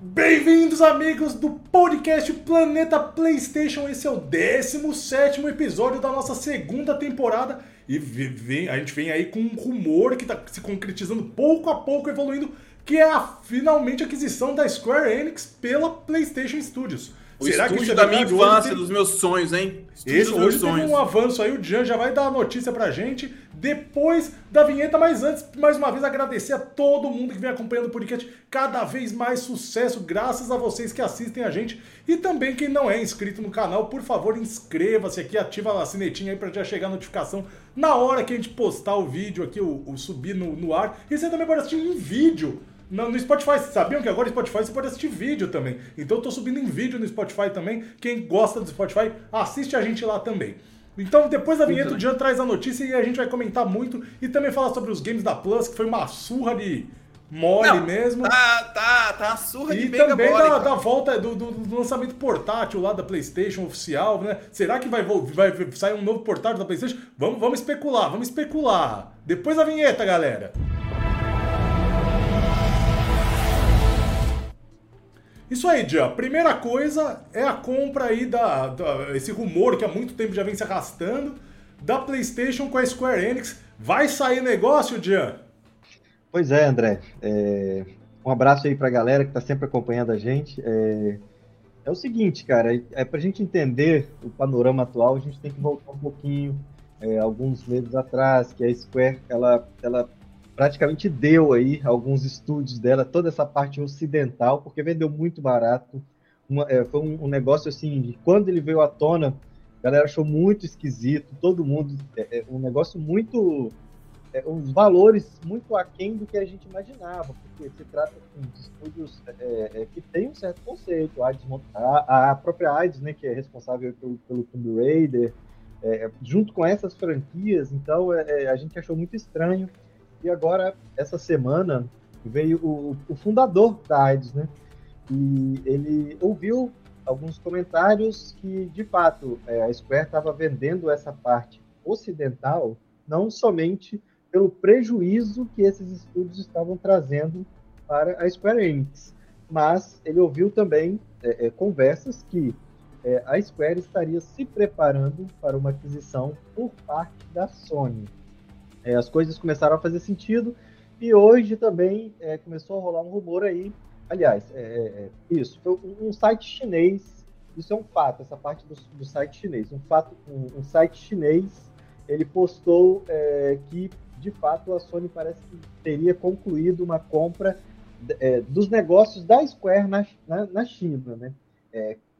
Bem-vindos, amigos do podcast Planeta PlayStation. Esse é o 17 episódio da nossa segunda temporada. E vem, a gente vem aí com um rumor que está se concretizando pouco a pouco, evoluindo, que é a finalmente aquisição da Square Enix pela PlayStation Studios. O Será estúdio que é da minha infância, dos meus sonhos, hein? Estúdio Esse, hoje sonhos. teve um avanço aí, o Jean já vai dar a notícia pra gente depois da vinheta, mas antes, mais uma vez, agradecer a todo mundo que vem acompanhando o podcast. Cada vez mais sucesso, graças a vocês que assistem a gente. E também quem não é inscrito no canal, por favor, inscreva-se aqui, ativa a sinetinha aí pra já chegar a notificação na hora que a gente postar o vídeo aqui, o, o subir no, no ar. E você também pode assistir em vídeo no, no Spotify. Sabiam que agora no Spotify você pode assistir vídeo também. Então eu tô subindo em vídeo no Spotify também. Quem gosta do Spotify, assiste a gente lá também. Então, depois da vinheta, o Jean traz a notícia e a gente vai comentar muito e também falar sobre os games da Plus, que foi uma surra de mole Não, mesmo. Tá, tá, tá uma surra e de mega também mole, da, da, volta do, do, do, lançamento portátil lá da PlayStation oficial, né? Será que vai, vai sair um novo portátil da PlayStation? Vamos, vamos especular, vamos especular. Depois da vinheta, galera. Isso aí, Dia. Primeira coisa é a compra aí da, da, esse rumor que há muito tempo já vem se arrastando da PlayStation com a Square Enix. Vai sair negócio, Jean? Pois é, André. É... Um abraço aí para a galera que está sempre acompanhando a gente. É... é o seguinte, cara, é para a gente entender o panorama atual, a gente tem que voltar um pouquinho, é, alguns meses atrás, que a Square ela, ela praticamente deu aí alguns estúdios dela, toda essa parte ocidental, porque vendeu muito barato. Uma, é, foi um, um, negócio assim, quando ele veio à tona, a galera achou muito esquisito, todo mundo, é, é um negócio muito, é, uns valores muito aquém do que a gente imaginava, porque se trata assim, de estúdios é, é, que tem um certo conceito, a, a, a própria AIDS, né, que é responsável pelo, pelo Tomb Raider, é, junto com essas franquias, então a gente achou muito estranho e agora, essa semana, veio o, o fundador da AIDS, né? E ele ouviu alguns comentários que, de fato, é, a Square estava vendendo essa parte ocidental não somente pelo prejuízo que esses estúdios estavam trazendo para a Square Enix, mas ele ouviu também é, é, conversas que é, a Square estaria se preparando para uma aquisição por parte da Sony. É, as coisas começaram a fazer sentido e hoje também é, começou a rolar um rumor aí. Aliás, é, é, é isso, foi um, site chinês, isso é um fato, essa parte do, do site chinês. Um, fato, um, um site chinês, ele postou é, que, de fato, a Sony parece que teria concluído uma compra dos negócios da Square na, na, na China, né?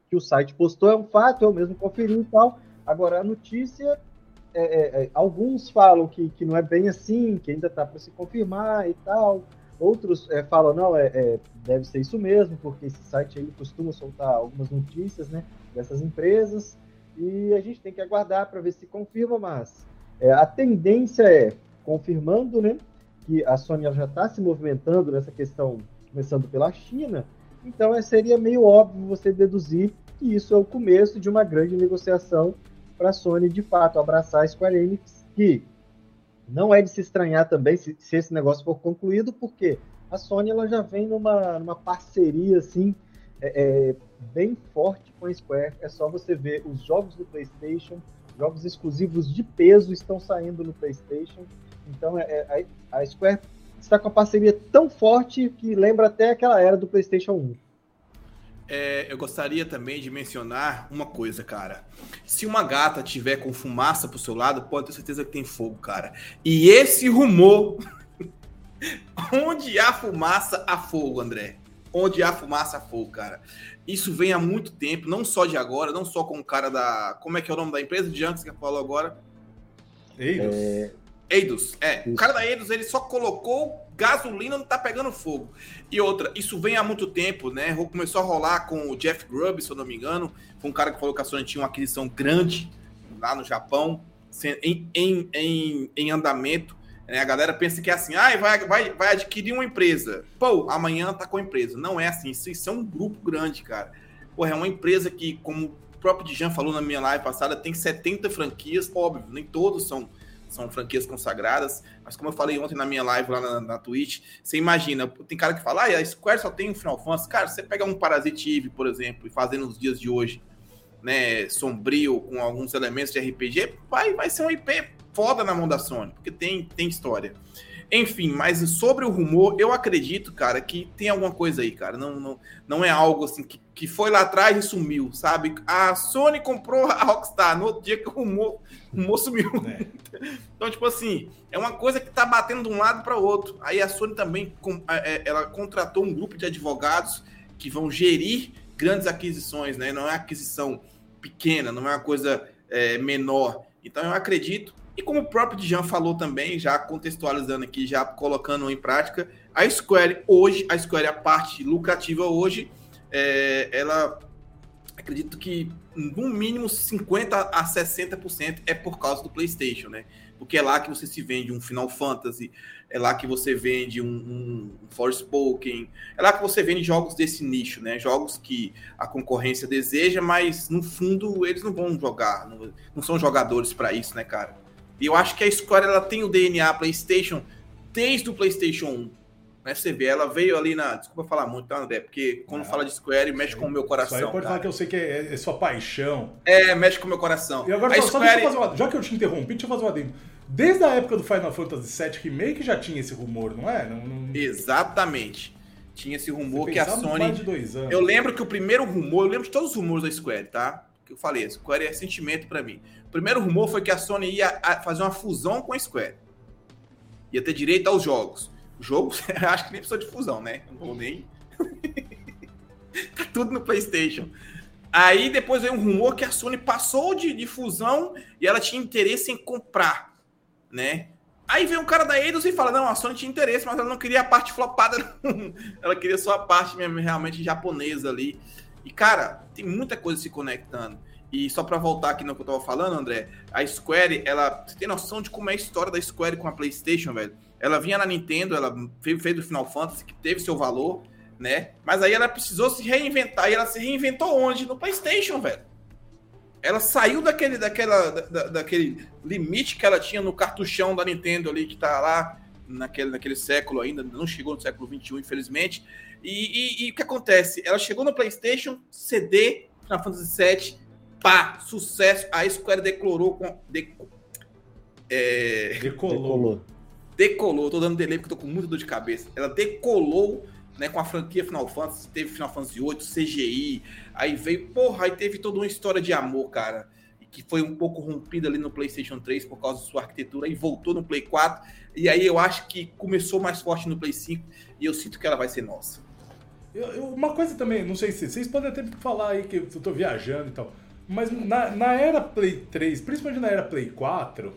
que o site postou é um fato, eu mesmo conferi e tal. Agora, a notícia é, é, é, alguns falam que, que não é bem assim, que ainda está para se confirmar e tal. Outros é, falam, não, é, é, deve ser isso mesmo, porque esse site aí costuma soltar algumas notícias né, dessas empresas. E a gente tem que aguardar para ver se confirma, mas é, a tendência é, confirmando né, que a Sony já está se movimentando nessa questão, começando pela China, então seria meio óbvio você deduzir que isso é o começo de uma grande negociação para a Sony de fato abraçar a Square Enix, que não é de se estranhar também se, se, esse negócio for concluído, porque a Sony ela já vem numa, numa parceria assim é, é, bem forte com a Square. É só você ver os jogos do PlayStation, jogos exclusivos de peso estão saindo no PlayStation. Então é, é a, a Square está com a parceria tão forte que lembra até aquela era do PlayStation 1 é, eu gostaria também de mencionar uma coisa, cara. Se uma gata tiver com fumaça pro seu lado, pode ter certeza que tem fogo, cara. E esse rumor. Onde há fumaça, há fogo, André. Onde há fumaça, há fogo, cara. Isso vem há muito tempo, não só de agora, não só com o cara da. Como é que é o nome da empresa de antes que falou agora? Eidos. É... Eidos, é. O cara da Eidos, ele só colocou gasolina não tá pegando fogo. E outra, isso vem há muito tempo, né? Começou a rolar com o Jeff Grubb, se eu não me engano. Foi um cara que falou que a Sony tinha uma aquisição grande lá no Japão, em, em, em, em andamento. Né? A galera pensa que é assim, ah, vai, vai, vai adquirir uma empresa. Pô, amanhã tá com a empresa. Não é assim, isso, isso é um grupo grande, cara. Pô, é uma empresa que, como o próprio Dijan falou na minha live passada, tem 70 franquias, óbvio, nem todos são são franquias consagradas, mas como eu falei ontem na minha live lá na, na Twitch, você imagina, tem cara que fala, ah, a Square só tem um Final Fantasy. Cara, você pega um Parasite Eve, por exemplo, e fazendo nos dias de hoje, né, sombrio, com alguns elementos de RPG, vai, vai ser um IP foda na mão da Sony, porque tem, tem história. Enfim, mas sobre o rumor, eu acredito, cara, que tem alguma coisa aí, cara. Não, não, não é algo assim que, que foi lá atrás e sumiu, sabe? A Sony comprou a Rockstar no outro dia que o rumor, o rumor sumiu. É. Então, tipo assim, é uma coisa que tá batendo de um lado para outro. Aí a Sony também é, ela contratou um grupo de advogados que vão gerir grandes aquisições, né? Não é aquisição pequena, não é uma coisa é, menor. Então eu acredito e como o próprio Dijan falou também, já contextualizando aqui, já colocando em prática, a Square hoje, a Square, a parte lucrativa hoje, é, ela acredito que no mínimo 50 a 60% é por causa do PlayStation, né? Porque é lá que você se vende um Final Fantasy, é lá que você vende um, um Forspoken, é lá que você vende jogos desse nicho, né? Jogos que a concorrência deseja, mas no fundo eles não vão jogar, não, não são jogadores para isso, né, cara? E eu acho que a Square ela tem o DNA PlayStation desde o PlayStation 1. Né? Você vê, ela veio ali na. Desculpa falar muito, tá, André? Porque quando ah, fala de Square, mexe com o meu coração. Aí pode cara. falar que eu sei que é, é, sua paixão. É, mexe com o meu coração. E agora, só, Square... só deixa eu fazer uma, Já que eu te interrompi, deixa eu fazer uma dentro. Desde a época do Final Fantasy VII Remake já tinha esse rumor, não é? Não, não... Exatamente. Tinha esse rumor que a Sony. Eu lembro que o primeiro rumor, eu lembro de todos os rumores da Square, tá? Que eu falei, Square é sentimento para mim. O primeiro rumor foi que a Sony ia fazer uma fusão com a Square. Ia ter direito aos jogos. Jogos, acho que nem precisa de fusão, né? Não vou nem. tá tudo no PlayStation. Aí depois veio um rumor que a Sony passou de, de fusão e ela tinha interesse em comprar, né? Aí vem um cara da Eidos e fala: Não, a Sony tinha interesse, mas ela não queria a parte flopada, não. ela queria só a parte mesmo, realmente japonesa ali. E cara, tem muita coisa se conectando. E só para voltar aqui no que eu tava falando, André, a Square, ela. Você tem noção de como é a história da Square com a PlayStation, velho? Ela vinha na Nintendo, ela fez, do Final Fantasy, que teve seu valor, né? Mas aí ela precisou se reinventar. E ela se reinventou onde? No PlayStation, velho. Ela saiu daquele, daquela, da, daquele limite que ela tinha no cartuchão da Nintendo ali, que tá lá naquele, naquele século ainda, não chegou no século XXI, infelizmente. E, e, e o que acontece? Ela chegou no PlayStation, CD, Final Fantasy VII pá, sucesso. A Square decolou com. De, é, decolou. decolou. Decolou, tô dando delay porque tô com muita dor de cabeça. Ela decolou né, com a franquia Final Fantasy, teve Final Fantasy VIII, CGI, aí veio, porra, aí teve toda uma história de amor, cara, que foi um pouco rompida ali no PlayStation 3 por causa da sua arquitetura, e voltou no Play 4, e aí eu acho que começou mais forte no Play 5, e eu sinto que ela vai ser nossa. Eu, eu, uma coisa também, não sei se vocês podem até falar aí que eu tô viajando e tal. Mas na, na era Play 3, principalmente na era Play 4,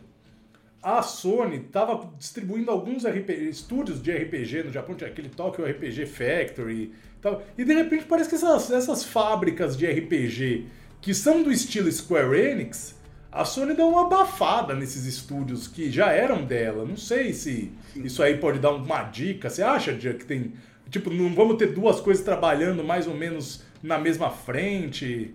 a Sony estava distribuindo alguns RPG, estúdios de RPG no Japão, tinha aquele Tokyo RPG Factory e tal. E de repente parece que essas, essas fábricas de RPG que são do estilo Square Enix, a Sony deu uma abafada nesses estúdios que já eram dela. Não sei se isso aí pode dar uma dica. Você acha, que tem. Tipo, não vamos ter duas coisas trabalhando mais ou menos na mesma frente?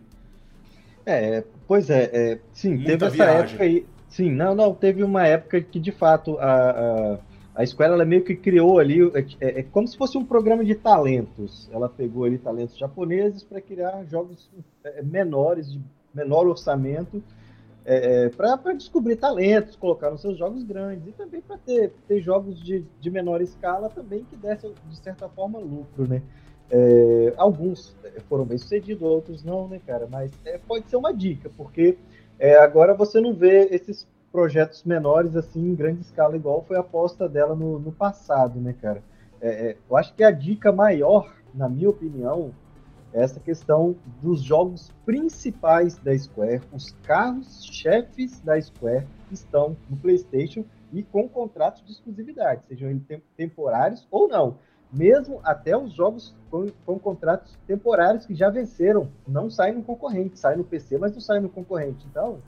É, pois é, é sim, Muita teve essa viagem. época aí. Sim, não, não, teve uma época que de fato a, a, a escola ela meio que criou ali, é, é, é, como se fosse um programa de talentos. Ela pegou ali talentos japoneses para criar jogos é, menores, de menor orçamento, é, é para descobrir talentos, colocar nos seus jogos grandes e também para ter, ter jogos de, de menor escala também que dessem, de certa forma, lucro, né? É, alguns foram bem sucedidos, outros não, né, cara? Mas é, pode ser uma dica, porque é, agora você não vê esses projetos menores assim em grande escala, igual foi a aposta dela no, no passado, né, cara? É, é, eu acho que a dica maior, na minha opinião, é essa questão dos jogos principais da Square, os carros-chefes da Square estão no PlayStation e com contratos de exclusividade, sejam eles temporários ou não mesmo até os jogos com, com, contratos temporários que já venceram, não saem no concorrente, saem no PC, mas não saem no concorrente. Então,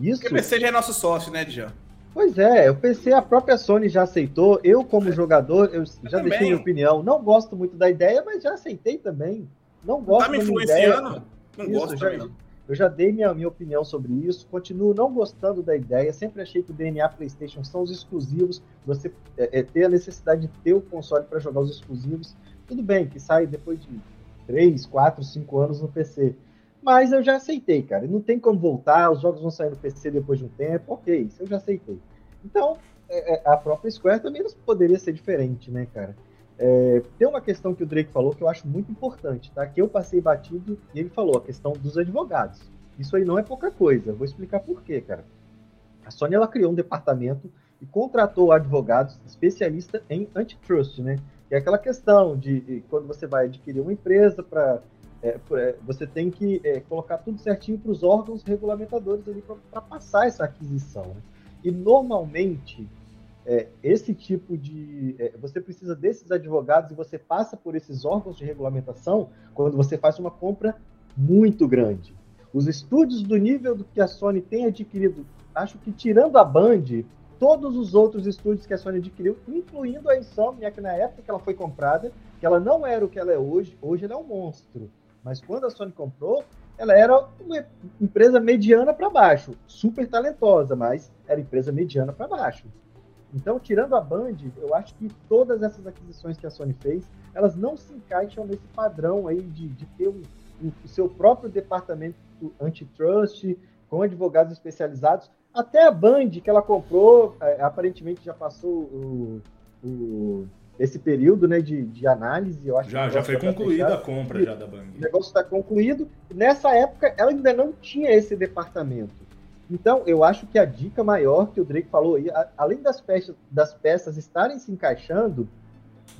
isso. Porque o PC já é nosso sócio, né, Djan? Pois é, o PC a própria Sony já aceitou. Eu, como é. jogador, eu, eu já também. deixei minha opinião. Não gosto muito da ideia, mas já aceitei também. Não gosto tá me influenciando? Não isso, gosto já, também. Eu já dei minha, minha opinião sobre isso, continuo não gostando da ideia, sempre achei que o DNA PlayStation são os exclusivos, você é, é, ter a necessidade de ter o console para jogar os exclusivos. Tudo bem que sai depois de 3, 4, 5 anos no PC. Mas eu já aceitei, cara. Não tem como voltar, os jogos vão sair no PC depois de um tempo. Ok, isso eu já aceitei. Então, é, é, a própria Square também poderia ser diferente, né, cara? É, tem uma questão que o Drake falou que eu acho muito importante, tá? Que eu passei batido e ele falou a questão dos advogados. Isso aí não é pouca coisa. Vou explicar por quê, cara. A Sony ela criou um departamento e contratou advogados especialistas em antitrust, né? Que é aquela questão de quando você vai adquirir uma empresa para é, é, você tem que é, colocar tudo certinho para os órgãos regulamentadores ali para passar essa aquisição. Né? E normalmente é, esse tipo de. É, você precisa desses advogados e você passa por esses órgãos de regulamentação quando você faz uma compra muito grande. Os estúdios do nível do que a Sony tem adquirido, acho que tirando a Band, todos os outros estúdios que a Sony adquiriu, incluindo a Insomniac na época que ela foi comprada, que ela não era o que ela é hoje, hoje ela é um monstro. Mas quando a Sony comprou, ela era uma empresa mediana para baixo, super talentosa, mas era empresa mediana para baixo. Então, tirando a Band, eu acho que todas essas aquisições que a Sony fez, elas não se encaixam nesse padrão aí de, de ter o seu próprio departamento antitrust, com advogados especializados. Até a Band que ela comprou, é, aparentemente já passou o, o esse período né, de, de análise. Eu acho já já foi concluída a compra já da Bang. O negócio está concluído. Nessa época, ela ainda não tinha esse departamento. Então, eu acho que a dica maior que o Drake falou aí, além das peças, das peças estarem se encaixando,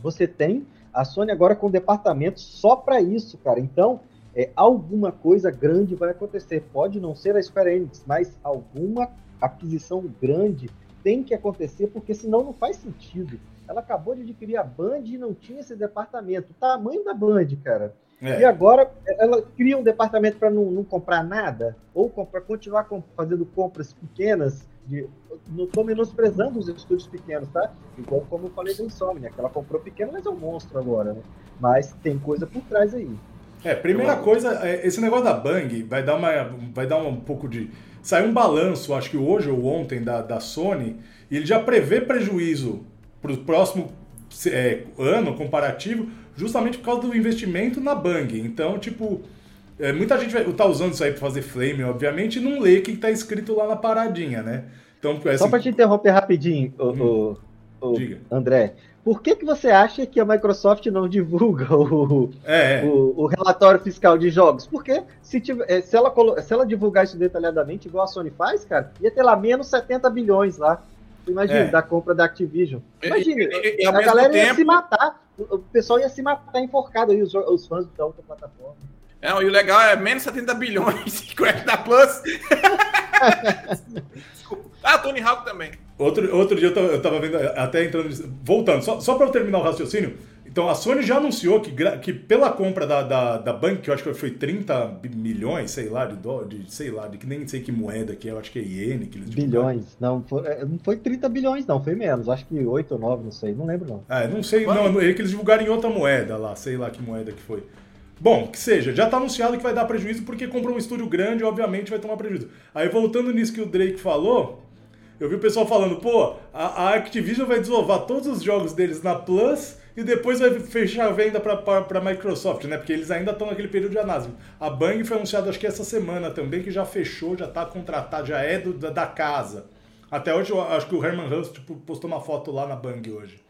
você tem a Sony agora com um departamento só para isso, cara. Então, é, alguma coisa grande vai acontecer. Pode não ser a Square Enix, mas alguma aquisição grande tem que acontecer, porque senão não faz sentido. Ela acabou de adquirir a Band e não tinha esse departamento. O tamanho da Band, cara. É. E agora ela cria um departamento para não, não, comprar nada, ou para continuar fazendo compras pequenas. De, não estou menosprezando os estúdios pequenos, tá? Igual como eu falei da Insomnia, que ela comprou pequeno, mas é um monstro agora, né? Mas tem coisa por trás aí. É, primeira coisa, é, esse negócio da Bang vai dar, uma, vai dar um pouco de. Saiu um balanço, acho que hoje ou ontem, da, da Sony, e ele já prevê prejuízo para o próximo é, ano comparativo, justamente por causa do investimento na Bang. Então, tipo, é, muita gente vai tá usando isso aí para fazer flame, obviamente, e não lê o que está escrito lá na paradinha, né? Então, assim, Só para te interromper rapidinho, hum, o, o, o André. Por que, que você acha que a Microsoft não divulga o, é, é. o, o relatório fiscal de jogos? Porque se, tiver, é, se, ela, se ela divulgar isso detalhadamente, igual a Sony faz, cara, ia ter lá menos 70 bilhões lá. Imagina, é. da compra da Activision. Imagina, e, e, a galera tempo... ia se matar. O pessoal ia se matar enforcado aí, os, os fãs da outra plataforma. É, e o legal é menos 70 bilhões da Plus. ah, Tony Hawk também. Outro, outro dia eu tava, eu tava vendo, até entrando. Voltando, só, só para eu terminar o raciocínio. Então a Sony já anunciou que, que pela compra da, da, da Bank, que eu acho que foi 30 milhões, sei lá, de dólar, de, sei lá, de que nem sei que moeda que é, eu acho que é iene que eles Bilhões, não foi, é, não foi 30 bilhões, não, foi menos, acho que 8 ou 9, não sei, não lembro não. Ah, não sei, não, é que eles divulgaram em outra moeda lá, sei lá que moeda que foi. Bom, que seja, já está anunciado que vai dar prejuízo porque comprou um estúdio grande, obviamente vai tomar prejuízo. Aí voltando nisso que o Drake falou, eu vi o pessoal falando, pô, a, a Activision vai desovar todos os jogos deles na Plus e depois vai fechar a venda para a Microsoft, né? Porque eles ainda estão naquele período de análise. A Bang foi anunciado acho que essa semana também, que já fechou, já está contratado, já é do, da, da, casa. Até hoje, eu acho que o Herman Huss tipo, postou uma foto lá na Bang hoje.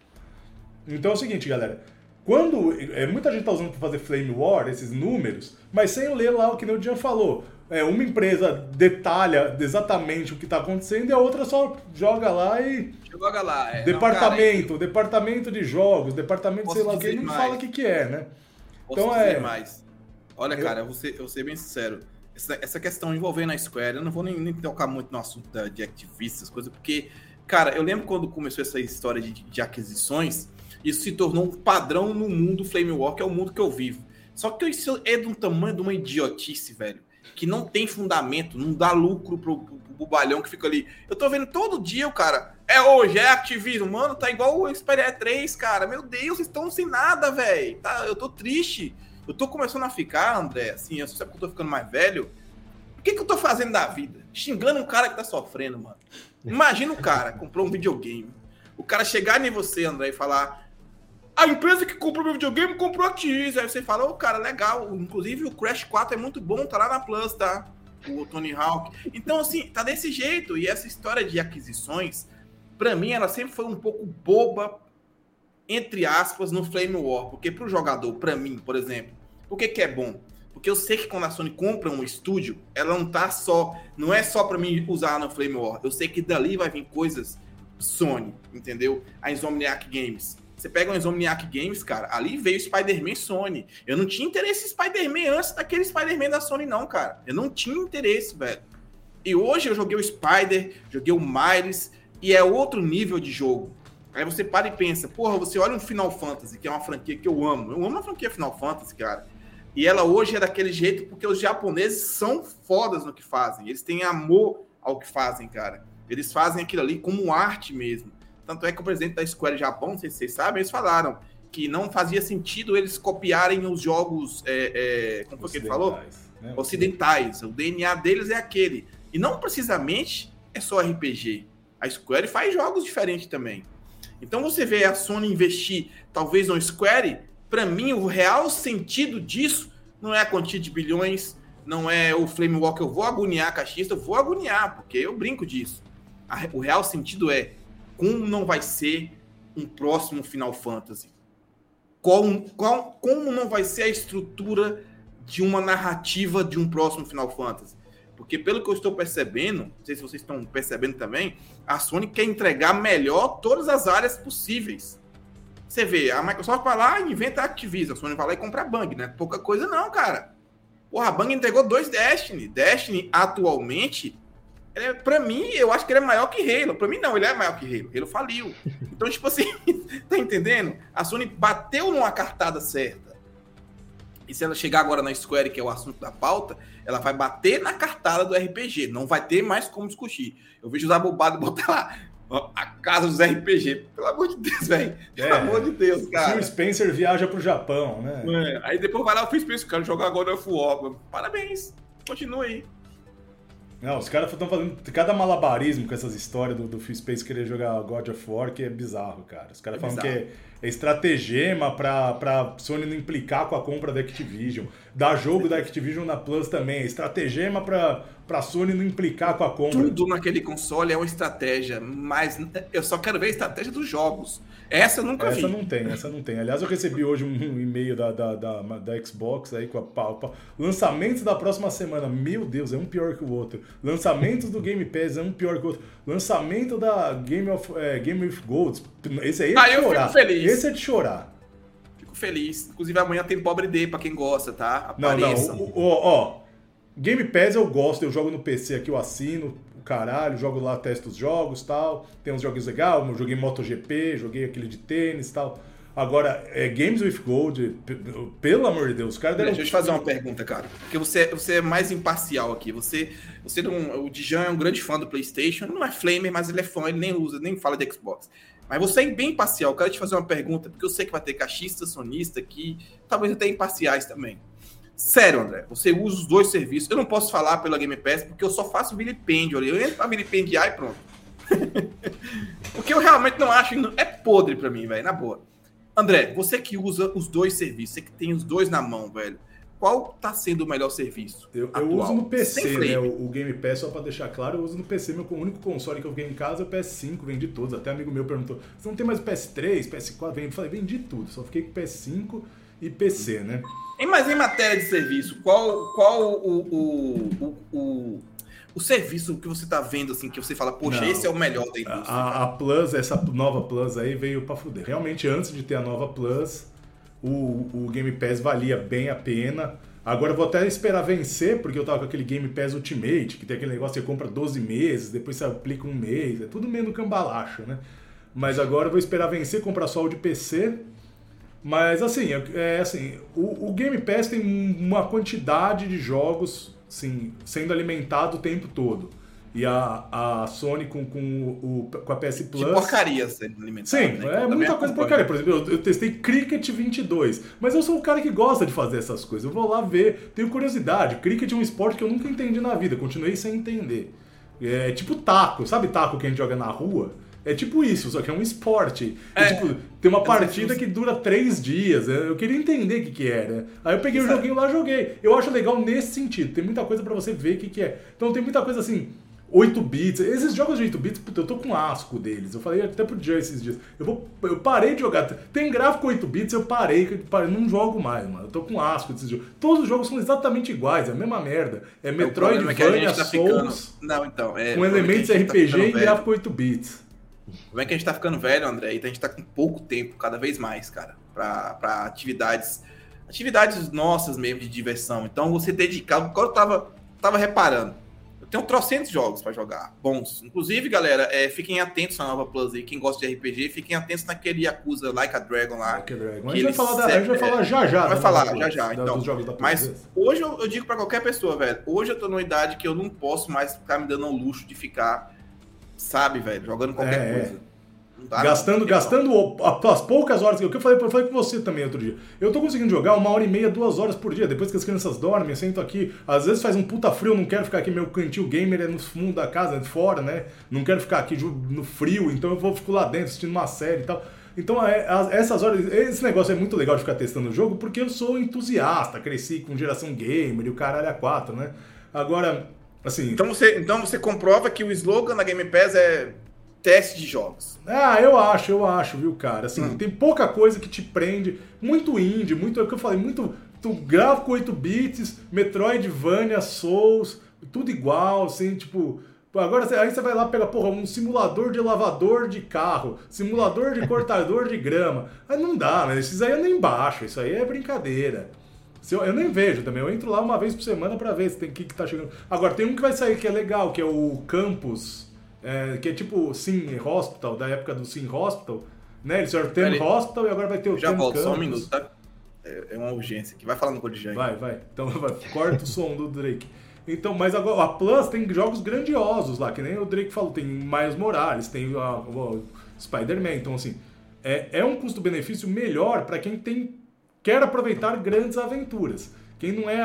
Então é o seguinte, galera. Quando. É, muita gente está usando para fazer Flame War, esses números, mas sem ler lá o que o Jean falou é, uma empresa detalha exatamente o que está acontecendo e a outra só joga lá e. Joga lá, é. Departamento, não, cara, departamento de jogos, departamento sei lá o que, não fala o que, que é, né? Posso então é. mais. Olha, eu... cara, eu vou, ser, eu vou ser bem sincero. Essa, essa questão envolvendo a Square, eu não vou nem, nem tocar muito no assunto da, de ativistas, coisas, porque, cara, eu lembro quando começou essa história de, de aquisições, isso se tornou um padrão no mundo Flame War, que é o mundo que eu vivo. Só que isso é de um tamanho de uma idiotice, velho que não tem fundamento, não dá lucro pro, pro, pro bobalhão que fica ali. Eu tô vendo todo dia o cara. É hoje, é Activision. Mano, tá igual o Xperia 3, cara. Meu Deus, vocês estão sem nada, velho. Tá, eu tô triste. Eu tô começando a ficar, André, assim, eu sei que eu tô ficando mais velho. O que, que eu tô fazendo da vida? Xingando um cara que tá sofrendo, mano. Imagina o cara, comprou um videogame. O cara chegar em você, André, e falar: a empresa que comprou meu videogame comprou a X. Aí você fala, ô, oh, cara, legal. Inclusive o Crash 4 é muito bom, tá lá na Plus, tá? O Tony Hawk. Então, assim, tá desse jeito. E essa história de aquisições, para mim, ela sempre foi um pouco boba, entre aspas, no Flame War. Porque pro jogador, para mim, por exemplo, por que, que é bom? Porque eu sei que quando a Sony compra um estúdio, ela não tá só. Não é só para mim usar no Flame War. Eu sei que dali vai vir coisas Sony, entendeu? A Insomniac Games você pega um Insomniac Games, cara, ali veio Spider-Man Sony. Eu não tinha interesse em Spider-Man antes daquele Spider-Man da Sony, não, cara. Eu não tinha interesse, velho. E hoje eu joguei o Spider, joguei o Miles, e é outro nível de jogo. Aí você para e pensa, porra, você olha um Final Fantasy, que é uma franquia que eu amo. Eu amo a franquia Final Fantasy, cara. E ela hoje é daquele jeito porque os japoneses são fodas no que fazem. Eles têm amor ao que fazem, cara. Eles fazem aquilo ali como arte mesmo. Tanto é que o presidente da Square Japão, não sei se vocês sabem, eles falaram que não fazia sentido eles copiarem os jogos. É, é, como foi que ele falou? Né? Ocidentais. O DNA deles é aquele. E não precisamente é só RPG. A Square faz jogos diferentes também. Então você vê a Sony investir, talvez no Square, para mim o real sentido disso não é a quantia de bilhões, não é o Flame Walk, eu vou agoniar a caixista, eu vou agoniar, porque eu brinco disso. o real sentido é como não vai ser um próximo Final Fantasy? Qual, qual, como não vai ser a estrutura de uma narrativa de um próximo Final Fantasy? Porque pelo que eu estou percebendo, não sei se vocês estão percebendo também, a Sony quer entregar melhor todas as áreas possíveis. Você vê, a Microsoft vai lá e inventa a Activision, a Sony vai lá e compra a Bang, né? Pouca coisa não, cara. Porra, a Bang entregou dois Destiny. Destiny, atualmente, é, pra mim, eu acho que ele é maior que Halo. Pra mim, não, ele é maior que Halo. Halo faliu. Então, tipo assim, tá entendendo? A Sony bateu numa cartada certa. E se ela chegar agora na Square, que é o assunto da pauta, ela vai bater na cartada do RPG. Não vai ter mais como discutir. Eu vejo usar bobado e botar lá a casa dos RPG. Pelo amor de Deus, velho. Pelo é, amor de Deus, cara. Phil Spencer viaja pro Japão, né? É, aí depois vai lá o Phil Spencer, quero jogar God of War. Parabéns. Continue aí. Não, os caras estão fazendo cada malabarismo com essas histórias do, do Phil Space querer jogar God of War, que é bizarro, cara. Os caras é falam bizarro. que é, é estratagema pra, pra Sony não implicar com a compra da Activision. Dar jogo da Activision na Plus também. É estratagema pra, pra Sony não implicar com a compra. Tudo naquele console é uma estratégia, mas eu só quero ver a estratégia dos jogos. Essa eu nunca essa vi. Essa não tem, essa não tem. Aliás, eu recebi hoje um, e-mail da, da, da, da, Xbox aí com a pau. Lançamentos da próxima semana. Meu Deus, é um pior que o outro. Lançamentos do Game Pass é um pior que o outro. Lançamento da Game of é, Game with Gold. Esse aí é de ah, chorar. eu fico feliz. Esse é de chorar. Fico feliz. Inclusive amanhã tem Pobre D pra quem gosta, tá? Apareça. Não, não. Ó, ó. Game Pass eu gosto, eu jogo no PC aqui, eu assino caralho, jogo lá, testo os jogos tal. Tem uns jogos legais, eu joguei MotoGP, joguei aquele de tênis tal. Agora, é Games with Gold, pelo amor de Deus, os caras deram... Deixa eu te fazer uma pergunta, cara. Porque você, você é mais imparcial aqui. Você, você não, o Dijan é um grande fã do PlayStation, não é flamer, mas ele é fã, ele nem usa, nem fala de Xbox. Mas você é bem imparcial. Eu quero te fazer uma pergunta, porque eu sei que vai ter cachista, sonista aqui, talvez até imparciais também. Sério, André, você usa os dois serviços. Eu não posso falar pela Game Pass porque eu só faço vilipêndio ali. Eu entro pra vilipendiar e pronto. porque eu realmente não acho. É podre pra mim, velho, na boa. André, você que usa os dois serviços, você que tem os dois na mão, velho. Qual tá sendo o melhor serviço? Eu, eu uso no PC, né? O, o, Game Pass, só pra deixar claro, eu uso no PC. Meu único console que eu ganhei em casa é o PS5, vendi todos. Até amigo meu perguntou: você não tem mais PS3, PS4? Eu falei, vendi tudo. Só fiquei com PS5 e PC, né? Mas em matéria de serviço, qual, qual o, o, o, o, o serviço que você está vendo, assim, que você fala, poxa, Não, esse é o melhor da indústria? A, a, Plus, essa nova Plus aí veio para fuder. Realmente, antes de ter a nova Plus, o, o Game Pass valia bem a pena. Agora eu vou até esperar vencer, porque eu tava com aquele Game Pass Ultimate, que tem aquele negócio que você compra 12 meses, depois você aplica um mês, é tudo meio no cambalacho, né? Mas agora eu vou esperar vencer, comprar só o de PC mas assim, é, é, assim, o, o, Game Pass tem uma quantidade de jogos assim, sendo alimentado o tempo todo. e a, a Sony com, com, o, com a PS Plus. De porcaria sendo alimentada. Sim, né? é muita coisa porcaria. Por exemplo, eu, eu, testei Cricket 22, mas eu sou um cara que gosta de fazer essas coisas. Eu vou lá ver, tenho curiosidade. Cricket é um esporte que eu nunca entendi na vida, continuei sem entender. É tipo taco, sabe taco que a gente joga na rua? É tipo isso, só que é um esporte. É, é, tipo, tem uma partida que dura três dias. Né? Eu queria entender o que, que era. Aí eu peguei o joguinho lá e joguei. Eu acho legal nesse sentido. Tem muita coisa para você ver o que, que é. Então tem muita coisa assim. 8 bits. Esses jogos de 8 bits, puta, eu tô com asco deles. Eu falei até pro Joe esses dias. Eu, vou, eu parei de jogar. Tem gráfico 8 bits, eu parei, parei, não jogo mais, mano. Eu tô com asco desses jogos. Todos os jogos são exatamente iguais, é a mesma merda. É Metroidvania, é tá Souls. Ficando... Não, então. É, com elementos tá RPG tá e gráfico 8 bits. Como é que a gente tá ficando velho, André? E a gente tá com pouco tempo, cada vez mais, cara, pra, pra atividades. Atividades nossas mesmo de diversão. Então você dedicado. Agora eu tava, tava reparando tenho trocentos jogos para jogar, bons. Inclusive, galera, é, fiquem atentos na nova Plus aí. Quem gosta de RPG, fiquem atentos naquele Yakuza Like a Dragon lá. Like a Dragon. A gente, vai falar, da, a gente vai falar já já. Vai falar já já. Então, mas hoje eu, eu digo para qualquer pessoa, velho. Hoje eu tô numa idade que eu não posso mais ficar me dando o luxo de ficar, sabe, velho, jogando qualquer é, coisa. Tá gastando, gastando as poucas horas. O que eu falei, eu falei com você também outro dia. Eu tô conseguindo jogar uma hora e meia, duas horas por dia. Depois que as crianças dormem, eu sento aqui. Às vezes faz um puta frio, não quero ficar aqui. Meu cantinho gamer é no fundo da casa, é fora, né? Não quero ficar aqui no frio, então eu vou ficar lá dentro assistindo uma série e tal. Então, é, essas horas, esse negócio é muito legal de ficar testando o jogo, porque eu sou entusiasta, cresci com geração gamer e o caralho a 4, né? Agora, assim. Então você, então você comprova que o slogan da Game Pass é teste de jogos. Ah, eu acho, eu acho, viu, cara? Assim, hum. tem pouca coisa que te prende, muito indie, muito, é o que eu falei, muito tu gráfico 8 bits, Metroidvania, Souls, tudo igual, assim, tipo, Agora aí você vai lá pegar, porra, um simulador de lavador de carro, simulador de cortador de grama. Aí não dá, né? Esses aí eu nem baixo, isso aí é brincadeira. Eu, eu nem vejo também, eu entro lá uma vez por semana para ver se tem o que, que tá chegando. Agora, tem um que vai sair que é legal, que é o Campus é, que é tipo Sim Hospital, da época do Sim Hospital, né? Eles fizeram o Tem Hospital e agora vai ter o Já volto, só um minuto, tá? É, é uma urgência aqui. Vai falando com o DJ. Vai, vai. Então vai, corta o som do Drake. Então, mas agora a Plus tem jogos grandiosos lá, que nem o Drake falou, tem Miles Morales, tem o Spider-Man, então assim, é, é um custo-benefício melhor para quem tem quer aproveitar grandes aventuras. Quem não é,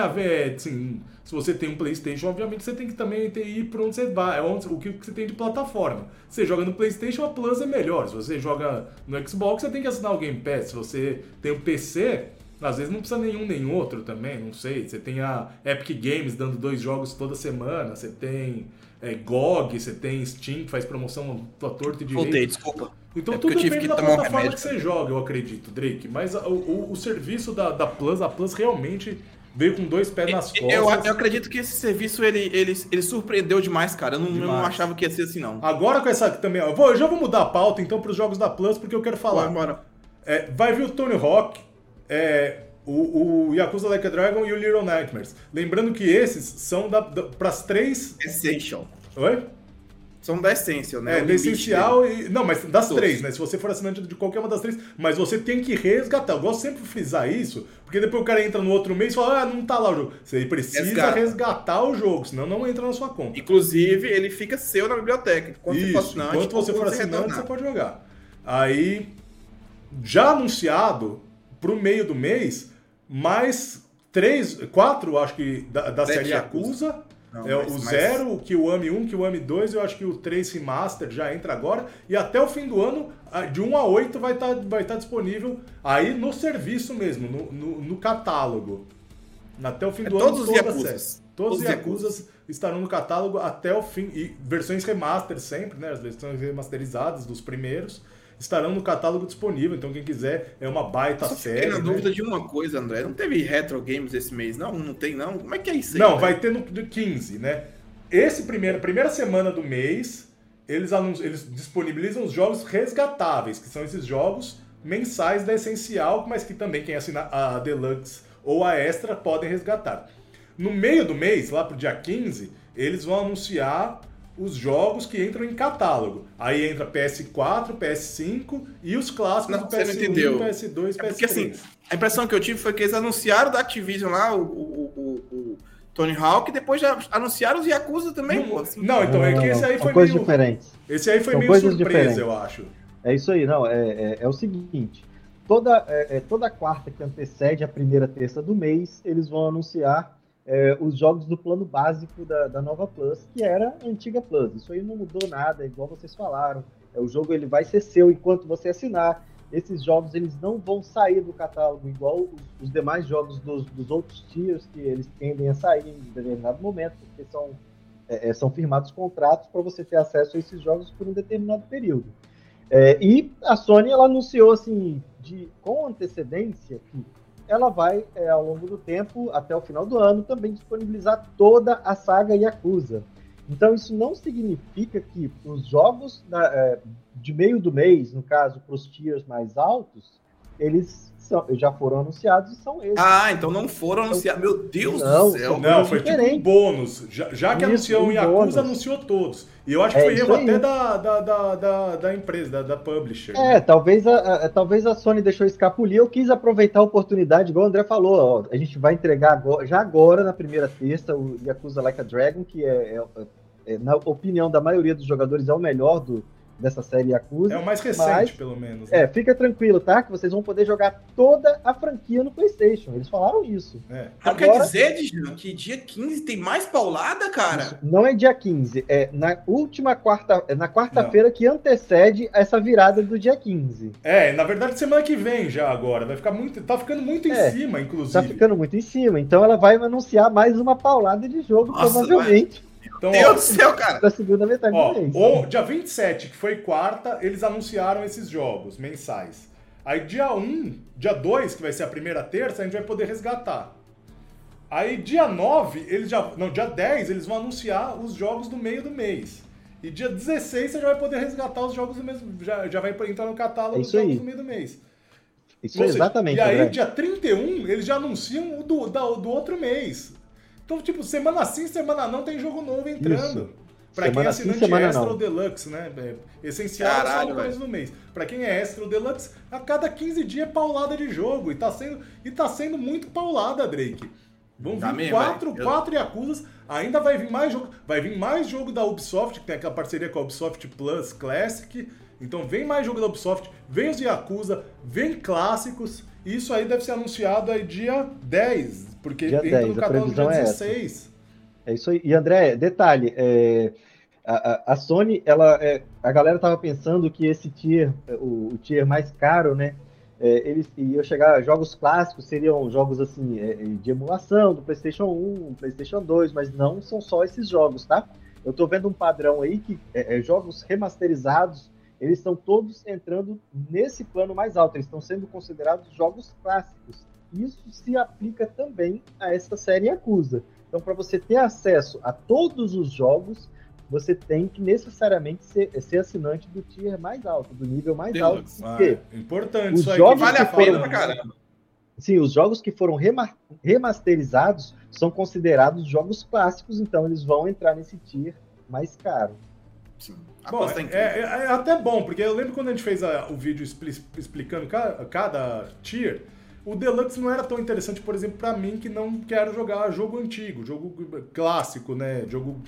assim, se você tem um PlayStation, obviamente você tem que também ir para onde você vai, é onde, o que você tem de plataforma. Você joga no PlayStation, a Plus é melhor. Se você joga no Xbox, você tem que assinar o Game Pass. Se você tem o um PC, às vezes não precisa nenhum nem outro também, não sei. Você tem a Epic Games dando dois jogos toda semana, você tem é, GOG, você tem Steam que faz promoção a torto e direito. Voltei, desculpa. Então é tudo depende da plataforma que você joga, eu acredito, Drake. Mas o, o, o serviço da, da Plus, a Plus realmente veio com dois pés nas costas. Eu, eu, acredito que esse serviço ele, ele, ele surpreendeu demais, cara. Eu não, demais. eu não achava que ia ser assim, não. Agora com essa também, eu, vou, eu já vou mudar a pauta então para os jogos da Plus, porque eu quero falar. Bora, É, vai vir o Tony Hawk, é, o, o Yakuza Like a Dragon e o Little Nightmares. Lembrando que esses são para as três. Essential. Oi? São da Essential, né? É, da Essencial e. Não, mas das Todos. três, né? Se você for assinante de qualquer uma das três, mas você tem que resgatar. Eu gosto sempre de frisar isso, porque depois o cara entra no outro mês e fala, ah, não tá lá o jogo. Você precisa Resgata. resgatar o jogo, senão não entra na sua conta. Inclusive, ele fica seu na biblioteca. Enquanto isso, você for assinante, enquanto você for assinante, você pode jogar. Aí, já anunciado pro meio do mês, mais três, quatro, acho que, da, da série Yakuza não, é, mas, o 0, o Kiwami 1, Kiwami 2, eu acho que o 3 Remaster já entra agora. E até o fim do ano, de 1 a 8 vai estar tá, vai tá disponível aí no serviço mesmo, no, no, no catálogo. Até o fim é do todos ano, todos os Yakuzas. Todos os Yakuzas estarão no catálogo até o fim. E versões remaster sempre, né? As versões remasterizadas dos primeiros estarão no catálogo disponível. Então, quem quiser, é uma baita Só série. Eu na né? dúvida de uma coisa, André. Não teve Retro Games esse mês, não? Não tem, não? Como é que é isso aí? Não, vai ter no 15, né? Esse primeiro, primeira semana do mês, eles, eles disponibilizam os jogos resgatáveis, que são esses jogos mensais da Essencial, mas que também quem assina a Deluxe ou a Extra podem resgatar. No meio do mês, lá pro dia 15, eles vão anunciar os jogos que entram em catálogo. Aí entra PS4, PS5 e os clássicos não, do PS1, PS2, PS3. É porque assim, a impressão que eu tive foi que eles anunciaram da Activision lá, o, o, o, Tony Hawk, depois já anunciaram os Yakuza também, não, pô. Assim. Não, então é que esse aí foi coisas meio... diferentes. Esse aí foi São meio surpresa, diferentes. eu acho. É isso aí, não. É, é, é o seguinte: toda, é, é, toda quarta que antecede a primeira terça do mês, eles vão anunciar é, os jogos do plano básico da, da nova Plus, que era a antiga Plus. Isso aí não mudou nada, é igual vocês falaram. É, o jogo ele vai ser seu enquanto você assinar. Esses jogos eles não vão sair do catálogo igual os, os demais jogos dos, dos, outros tiers que eles tendem a sair em determinado momento, porque são, é, são firmados contratos para você ter acesso a esses jogos por um determinado período. É, e a Sony ela anunciou assim de, com antecedência que ela vai, é, ao longo do tempo, até o final do ano, também disponibilizar toda a saga Yakuza. Então, isso não significa que os jogos da, é, de meio do mês, no caso, para os tiers mais altos, eles são, já foram anunciados e são eles. Ah, então não foram anunciados. Meu Deus não, do céu. Não, foi diferente. tipo um bônus. Já, já que Isso, anunciou um o Yakuza, bônus. anunciou todos. E eu acho que É, foi erro até da, da, da, da, da empresa, da, da publisher. É, né? talvez a, a- talvez a Sony deixou escapulir. Eu quis aproveitar a oportunidade, igual o André falou. ó, a gente vai entregar agora- já agora, na primeira terça, o Yakuza Like a Dragon, que é, é- é, na opinião da maioria dos jogadores, é o melhor do, dessa série Yakuza. É o mais recente, Mas- pelo menos. né? É, fica tranquilo, tá? Que vocês vão poder jogar toda a franquia no PlayStation. Eles falaram isso. É. Então quer Agora- dizer, Dijan, que dia 15 tem mais paulada, cara? Isso não é dia 15, é na última quarta, é na quarta-feira que antecede essa virada do dia 15. É, na verdade, semana que vem já agora. Vai ficar muito. Tá ficando muito em É, cima, inclusive. Tá ficando muito em cima. Então ela vai anunciar mais uma paulada de jogo, Nossa, provavelmente, Então, Meu ó, Deus do céu, cara. da segunda metade Ó, do mês. o, dia 27, que foi quarta, eles anunciaram esses jogos mensais. Aí dia 1, dia 2, que vai ser a primeira terça, a gente vai poder resgatar. Aí dia 9, eles já. Não, dia 10, eles vão anunciar os jogos do meio do mês. E dia 16 você já vai poder resgatar os jogos do mesmo. Já, já vai entrar no catálogo É os isso jogos aí. do meio do mês. Isso é seja, exatamente, E aí, André. dia 31, eles já anunciam o do, da- do outro mês. Então, tipo, semana sim, semana não, tem jogo novo entrando. Isso. Pra quem Semana é sim, assinante semana extra não. ou deluxe, né? É essencial é só Caralho, no começo do mês. Pra quem é extra ou deluxe, a cada 15 dias é paulada de jogo. E tá sendo, e tá sendo muito paulada, Drake. Vão Tá vir mesmo, quatro, velho. Eu- quatro Yakuzas, ainda vai vir mais jogo. Vai vir mais jogo da Ubisoft, que tem aquela parceria com a Ubisoft Plus Classic. Então vem mais jogo da Ubisoft, vem os Yakuza, vem clássicos. Isso aí deve ser anunciado aí dia 10, porque Dia entra 10, no catálogo dia previsão é essa. 16. É isso aí. E André, detalhe, é, a, a- Sony, ela, é, a galera tava pensando que esse tier, o, o tier mais caro, né? é, eles iam chegar jogos clássicos, seriam jogos assim é, de emulação do PlayStation 1, PlayStation 2, mas não são só esses jogos, tá? Eu tô vendo um padrão aí que é, é, jogos remasterizados, eles estão todos entrando nesse plano mais alto, eles estão sendo considerados jogos clássicos. Isso se aplica também a essa série Yakuza. Então, para você ter acesso a todos os jogos, você tem que necessariamente ser, ser assinante do tier mais alto, do nível mais Deluxe. alto. Ah, Porque, importante Os isso aí. jogos Vale a pena pra caramba. sim, os jogos que foram rema- remasterizados são considerados jogos clássicos, então eles vão entrar nesse tier mais caro. Sim. Bom, Aposta é, em é- é até bom, porque eu lembro quando a gente fez a- o vídeo expli- explicando ca- cada, tier, o Deluxe não era tão interessante, por exemplo, pra mim que não quero jogar jogo antigo, jogo clássico, né? Jogo,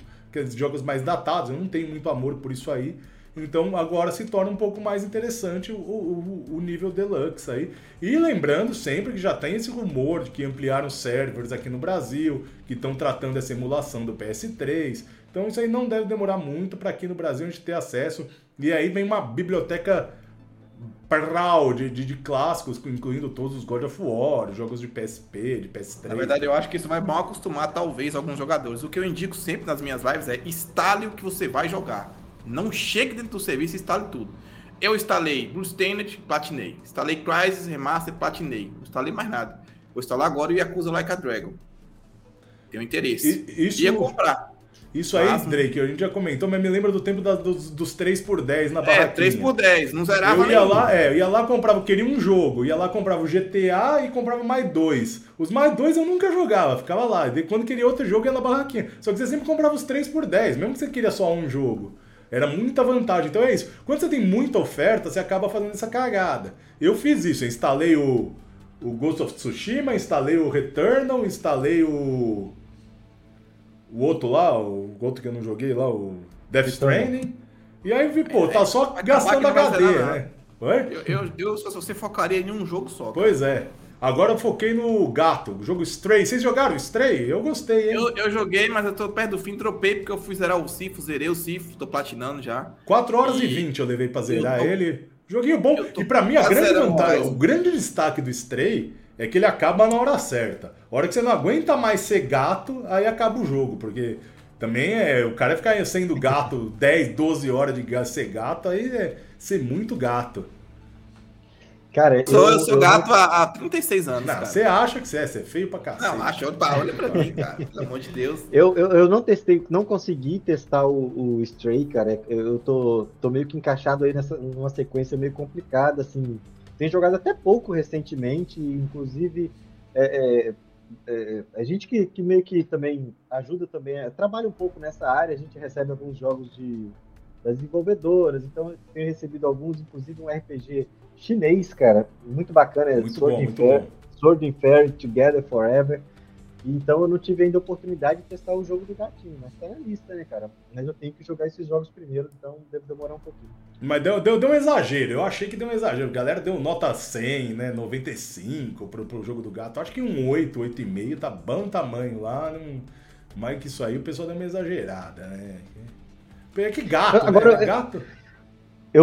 jogos mais datados, eu não tenho muito amor por isso aí. Então agora se torna um pouco mais interessante o, o, o nível Deluxe aí. E lembrando sempre que já tem esse rumor de que ampliaram servers aqui no Brasil, que estão tratando essa emulação do PS3. Então isso aí não deve demorar muito para aqui no Brasil a gente ter acesso. E aí vem uma biblioteca prau de, de, de clássicos, incluindo todos os God of War, jogos de PSP, de PS3. Na verdade, eu acho que isso vai mal acostumar, talvez, alguns jogadores. O que eu indico sempre nas minhas lives é instale o que você vai jogar. Não chegue dentro do serviço e instale tudo. Eu instalei Bloodstained, platinei. Instalei Crysis, Remaster, platinei. Não instalei mais nada. Vou instalar agora o Yakuza Like a Dragon. Tenho interesse. E- isso- Ia comprar. Isso aí, Máximo. Drake, a gente já comentou, mas me lembra do tempo da- dos, dos 3x10 na É, barraquinha. 3 por 10 Não zerava Eu ia nenhum. lá, é, eu ia lá, comprava, queria um jogo, ia lá, comprava o GTA e comprava mais dois. Os mais dois eu nunca jogava, ficava lá. E quando queria outro jogo, ia na barraquinha. Só que você sempre comprava os 3 por 10 mesmo que você queria só um jogo. Era muita vantagem. Então é isso. Quando você tem muita oferta, você acaba fazendo essa cagada. Eu fiz isso, eu instalei o, o Ghost of Tsushima, instalei o Returnal, instalei o. o outro lá, o outro que eu não joguei lá, o Death Stranding. E aí vi, pô, tá só gastando HD, né? Oi? Eu, eu, eu, se você focaria em um jogo só. Cara. Pois é. Agora eu foquei no gato, o jogo Stray. Vocês jogaram Stray? Eu gostei, hein? Eu, eu joguei, mas eu tô perto do fim, tropei porque eu fui zerar o Sifo, zerei o Sifo, tô platinando já. 4 horas e, e 20 eu levei pra zerar tô... ele. Joguinho bom. E pra mim, a grande vantagem, o grande destaque do Stray é que ele acaba na hora certa. A hora que você não aguenta mais ser gato, aí acaba o jogo, porque também é. O cara ficar sendo gato 10, 12 horas de ser gato, aí é ser muito gato. Cara, sou, eu, sou gato há, há 36 anos. Não, você acha que você é, você é feio pra cacete. Não, acho, olha pra mim, cara, pelo amor de Deus. Eu, eu, eu não testei, não consegui testar o, o Stray, cara. Eu tô, tô meio que encaixado aí nessa numa sequência meio complicada, assim. Tenho jogado até pouco recentemente, inclusive é, é, é, a gente que, que meio que também ajuda também, é, trabalha um pouco nessa área, a gente recebe alguns jogos de das desenvolvedoras, então eu tenho recebido alguns, inclusive um RPG chinês, cara. Muito bacana. É muito Sword, bom, bom. Sword and Fair Together Forever. Então eu não tive ainda a oportunidade de testar o jogo do gatinho, mas tá na lista, né, cara? Mas eu tenho que jogar esses jogos primeiro, então deve demorar um pouquinho. Mas deu, deu, deu um exagero, eu achei que deu um exagero. A galera deu nota 100, né, 95 pro, pro jogo do gato. Acho que um 8, 8,5 tá bom tamanho lá. Não... Mas que isso aí o pessoal deu uma exagerada, né? É que gato, Agora, né? Gato eu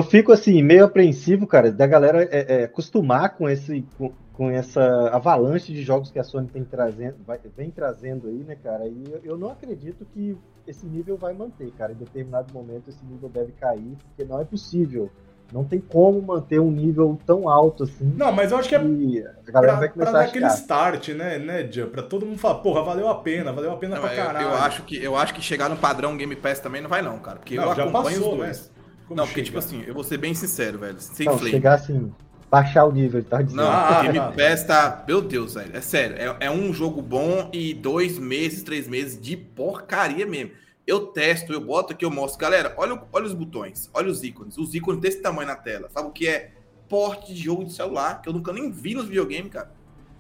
fico assim, meio apreensivo, cara, da galera é, é, acostumar com esse com, com, essa avalanche de jogos que a Sony tem trazendo, vai, vem trazendo aí, né, cara? E eu, eu, não acredito que esse nível vai manter, cara. Em determinado momento esse nível deve cair, porque não é possível. Não tem como manter um nível tão alto assim. Não, mas eu acho que é a galera pra, vai começar pra dar aquele start, né, né, Gia? Pra todo mundo falar, porra, valeu a pena, valeu a pena não, pra caralho. Eu, eu, acho que, eu acho que chegar no padrão Game Pass também não vai não, cara. Porque não, eu acompanho passou, os dois. Né? Como não, porque, tipo assim, eu vou ser bem sincero, velho. Sem não, flame. chegar assim, baixar o nível, tá dizendo. Não, ah, Game ah, Pass tá. Meu Deus, velho. É sério. É, é, um jogo bom e dois meses, três meses de porcaria mesmo. Eu testo, eu boto aqui, eu mostro. Galera, olha, olha os botões, olha os ícones. Os ícones desse tamanho na tela. Sabe o que é? Porte de jogo de celular, que eu nunca nem vi nos videogames, cara.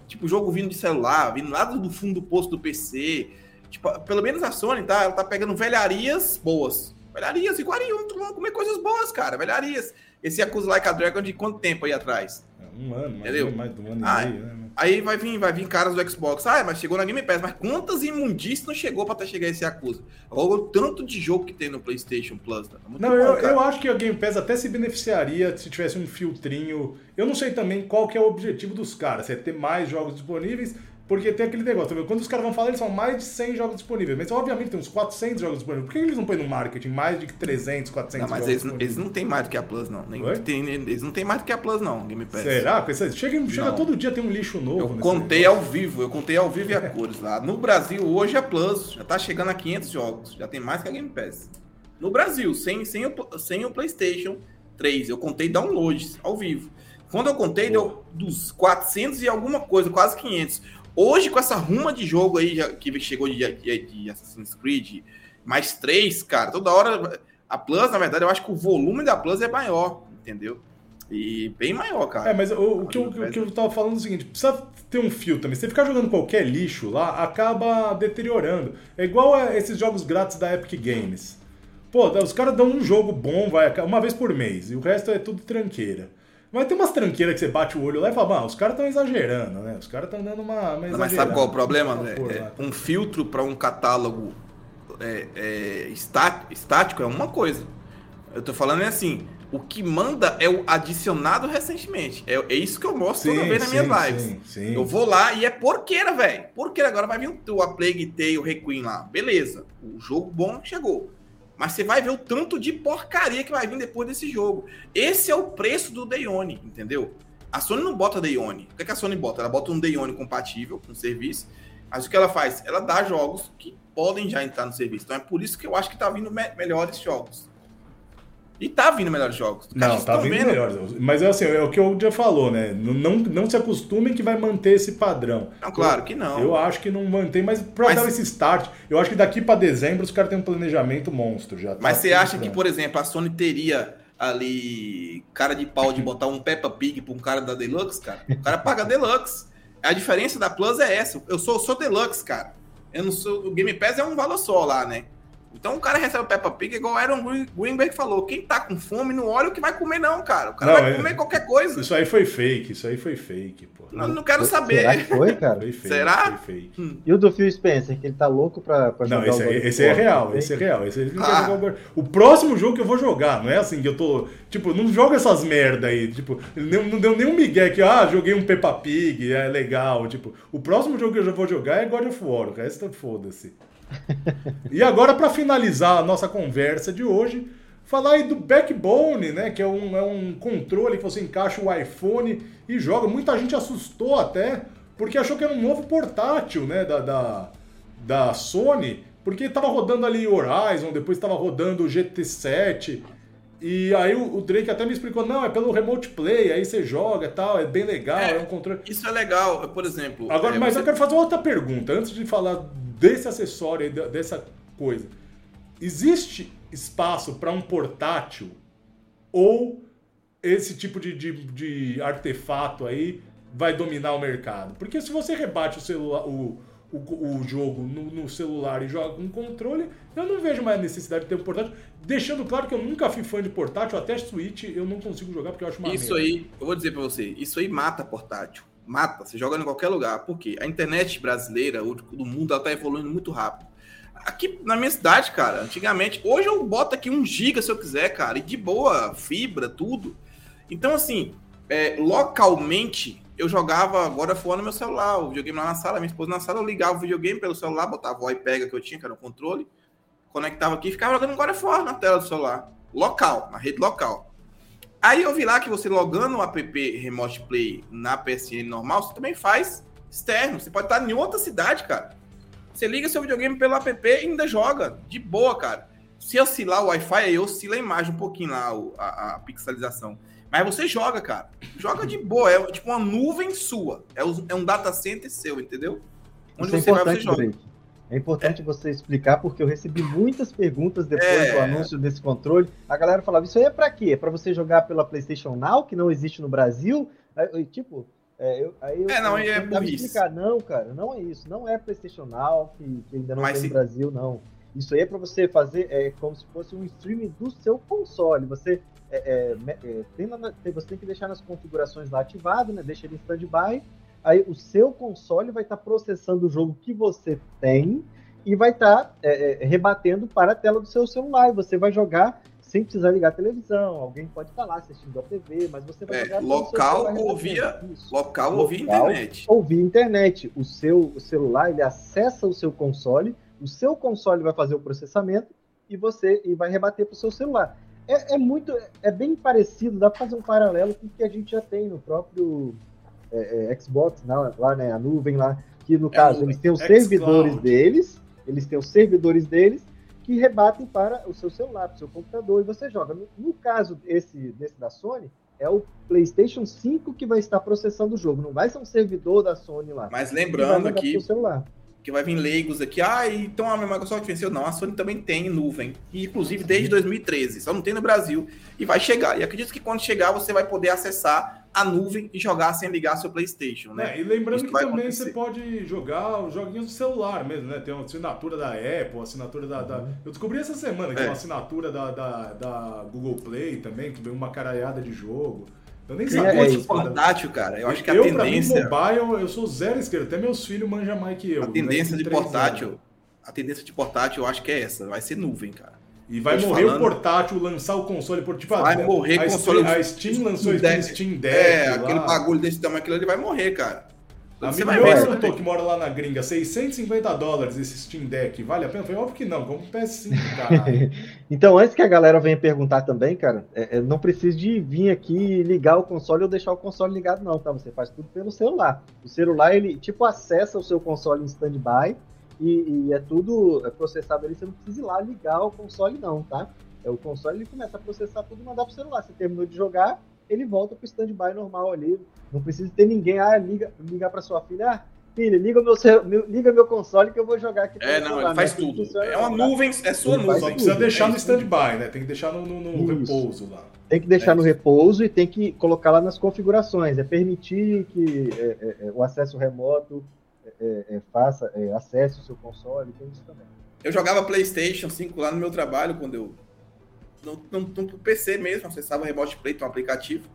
Tipo, jogo vindo de celular, vindo lá do fundo do posto do PC. Tipo, pelo menos a Sony, tá? Ela tá pegando velharias boas Velharias, iguariam, vão comer coisas boas, cara. Velharias. Esse Yakuza Like a Dragon de quanto tempo aí atrás? É, um ano, Entendeu? mais de um ano ah, e meio, né? Aí vai vir, vai vir caras do Xbox. Ah, mas chegou na Game Pass. Mas quantas imundícias não chegou pra até chegar esse Yakuza? Olha o tanto de jogo que tem no PlayStation Plus. Tá? não, bom, eu, eu, acho que a Game Pass até se beneficiaria se tivesse um filtrinho. Eu não sei também qual que é o objetivo dos caras. Se é ter mais jogos disponíveis porque tem aquele negócio, quando os caras vão falar, eles são mais de 100 jogos disponíveis. Mas obviamente tem uns 400 jogos disponíveis. Por que eles não põem no marketing mais de 300, 400 não, mas eles, eles, não têm mais do que a Plus, não. Nem, tem, eles não têm mais do que a Plus, não, Game Pass. Será? Chega, chega todo dia tem um lixo novo. Eu contei negócio. ao vivo, eu contei ao vivo e a cores lá. No Brasil, hoje a Plus já tá chegando a 500 jogos. Já tem mais que a Game Pass. No Brasil, sem, sem, o, sem o PlayStation 3. Eu contei downloads ao vivo. Quando eu contei, deu dos 400 e alguma coisa, quase 500. Hoje, com essa ruma de jogo aí que chegou de, de, de, Assassin's Creed, mais três, cara, toda hora. A Plus, na verdade, eu acho que o volume da Plus é maior, entendeu? E bem maior, cara. É, mas o, o que, eu, o que eu tava falando é o seguinte: precisa ter um fio também. Se você ficar jogando qualquer lixo lá, acaba deteriorando. É igual a esses jogos grátis da Epic Games. Pô, os caras dão um jogo bom, vai, uma vez por mês, e o resto é tudo tranqueira. Mas tem umas tranqueiras que você bate o olho lá e fala, ah, os caras estão exagerando, né? Os caras estão dando uma, uma Mas sabe qual é o problema? Né? É, um filtro para um catálogo é, é, estático é uma coisa. Eu tô falando é assim, o que manda é o adicionado recentemente. É, é isso que eu mostro sim, toda vez nas minhas lives. Sim, sim. Eu vou lá e é porqueira, velho. Porqueira. Agora vai vir o A Plague Tale, o Requiem lá. Beleza. O jogo bom chegou. Mas você vai ver o tanto de porcaria que vai vir depois desse jogo. Esse é o preço do Dayone, entendeu? A Sony não bota Dayone. O que, é que a Sony bota? Ela bota um Dayone compatível com o serviço. Mas o que ela faz? Ela dá jogos que podem já entrar no serviço. Então é por isso que eu acho que tá vindo me melhores jogos. E tá vindo melhores jogos. Não, tá vindo vendo. melhores. Mas é assim, é o que o já falou, né? Não, não se acostumem que vai manter esse padrão. Não, claro que não. Eu acho que não mantém, mas pra mas... dar esse start, eu acho que daqui para dezembro os caras têm um planejamento monstro já. Tá mas você acha que, por exemplo, a Sony teria ali cara de pau de botar um Peppa Pig pra um cara da Deluxe, cara? O cara paga Deluxe. A diferença da Plus é essa. Eu sou, eu sou Deluxe, cara. Eu não sou, o Game Pass é um valor só lá, né? Então o cara recebe o Peppa Pig igual o Aaron Greenberg falou. Quem tá com fome não olha o que vai comer, não, cara. O cara não, vai é... comer qualquer coisa. Isso aí foi fake, isso aí foi fake, pô. Não, não quero saber. Será que foi, cara? Foi fake, Será? Foi fake. Hum. E o do Phil Spencer, que ele tá louco pra, pra jogar. Não, esse, é, esse é real, esse é real. Esse é ah. O próximo jogo que eu vou jogar, não é assim que eu tô. Tipo, não joga essas merda aí. Tipo, não, não deu nenhum migué que, ah, joguei um Peppa Pig, é legal. Tipo, o próximo jogo que eu já vou jogar é God of War, o resto foda-se. E agora, para finalizar a nossa conversa de hoje, falar aí do Backbone, né? Que é um, é um controle que você encaixa o iPhone e joga. Muita gente assustou até, porque achou que era um novo portátil, né? Da, da, da Sony, porque estava rodando ali Horizon, depois estava rodando o GT7. E aí o, Drake até me explicou, não, é pelo remote play, aí você joga e tal, é bem legal, é, é um controle. Isso é legal, por exemplo. Agora, é, mas você... eu quero fazer outra pergunta, antes de falar desse acessório, dessa coisa. Existe espaço para um portátil ou esse tipo de, de, de, artefato aí vai dominar o mercado? Porque se você rebate o celular, o, o, o jogo no, no, celular e joga com controle, eu não vejo mais necessidade de ter um portátil. Deixando claro que eu nunca fui fã de portátil, até Switch eu não consigo jogar porque eu acho uma Isso merda. aí, eu vou dizer para você, isso aí mata portátil mata, você joga em qualquer lugar. Por quê? A internet brasileira, do mundo, ela tá evoluindo muito rápido. Aqui na minha cidade, cara, antigamente, hoje eu boto aqui um giga se eu quiser, cara, e de boa, fibra, tudo. Então, assim, é, localmente, eu jogava agora fora no meu celular, o videogame lá na sala, minha esposa na sala, eu ligava o videogame pelo celular, botava o iPad que eu tinha, que era o controle, conectava aqui e ficava jogando agora fora na tela do celular. Local, na rede local. Aí eu vi lá que você logando o app Remote Play na PSN normal, você também faz externo. Você pode estar em outra cidade, cara. Você liga seu videogame pelo app e ainda joga. De boa, cara. Se oscilar o Wi-Fi, aí oscila a imagem um pouquinho lá, a, a pixelização. Mas você joga, cara. Joga de boa. É tipo uma nuvem sua. É, um data center seu, entendeu? Onde Isso é você é vai, você joga. É importante é. você explicar, porque eu recebi muitas perguntas depois é. do anúncio desse controle. A galera falava, isso aí é para quê? É para você jogar pela PlayStation Now, que não existe no Brasil? Aí, tipo, é, eu, aí eu, é, não, eu, é burrice. explicar, não, cara, não é isso. Não é PlayStation Now, que, que ainda não Mas tem se... no Brasil, não. Isso aí é para você fazer é, como se fosse um streaming do seu console. Você, é, é, é tem, você tem que deixar nas configurações lá ativado, né? Deixa ele em stand-by aí o seu console vai estar tá processando o jogo que você tem e vai estar tá, é, é, rebatendo para a tela do seu celular. Você vai jogar sem precisar ligar a televisão. Alguém pode estar lá assistindo a TV, mas você vai é, jogar local ou via local, local ou via internet. Ou via internet. O seu celular ele acessa o seu console, o seu console vai fazer o processamento e você e vai rebater para o seu celular. É, é, muito, é bem parecido, dá para fazer um paralelo com o que a gente já tem no próprio é, é, Xbox, lá, lá, né, a nuvem lá, que no é caso eles têm os servidores deles, eles têm os servidores deles que rebatem para o seu celular, para o seu computador, e você joga. No, no caso esse, desse da Sony, é o PlayStation 5 que vai estar processando o jogo, não vai ser um servidor da Sony lá. Mas lembrando que, que vai vir leigos aqui, ah, então a Microsoft venceu. Não, a Sony também tem nuvem, inclusive desde 2013, só não tem no Brasil, e vai chegar. E acredito que quando chegar você vai poder acessar a nuvem e jogar sem ligar seu PlayStation, né? É, e lembrando Isso que também acontecer. você pode jogar os joguinhos do celular mesmo, né? Tem uma assinatura da Apple, assinatura da. da... Eu descobri essa semana que é. uma assinatura da, da, da, Google Play também, que veio uma caralhada de jogo. Eu nem sabia é, isso. portátil, cara. Eu acho que a eu, tendência. Pra mim, mobile, eu sou zero esquerdo. Até meus filhos manjam mais que eu. A tendência de portátil. Anos. A tendência de portátil, eu acho que é essa. Vai ser nuvem, cara. E vai morrer falando, o portátil, lançar o console por tipo Vai a, morrer a, console. A Steam lançou o Steam Deck. É, lá. aquele bagulho desse tamanho, aquilo ali vai morrer, cara. A Você vai ver, perguntou que mora lá na gringa, 650 dólares esse Steam Deck, vale a pena? Foi óbvio que não, como PS5, cara. então, antes que a galera venha perguntar também, cara, é, é, não precisa de vir aqui ligar o console ou deixar o console ligado, não, tá? Você faz tudo pelo celular. O celular, ele, tipo, acessa o seu console em standby e, e, é tudo é processado ali, você não precisa ir lá ligar o console não, tá? É o console ele começa a processar tudo e mandar pro celular. Você terminou de jogar, ele volta pro standby normal ali. Não precisa ter ninguém, ah, liga, ligar para sua filha, ah, filha, liga meu, liga meu console que eu vou jogar aqui. É, não, celular, ele faz né? tudo. É uma nuvem, é sua ele nuvem. Só precisa deixar é no standby, né? Tem que deixar no, no, no repouso lá. Tem que deixar é no repouso e tem que colocar lá nas configurações. É permitir que é, é, é o acesso remoto é, é, faça, é, acesse o seu console, tem isso também. Eu jogava PlayStation 5 lá no meu trabalho, quando eu. No, no, no PC mesmo, acessava o Remote Play, um aplicativo.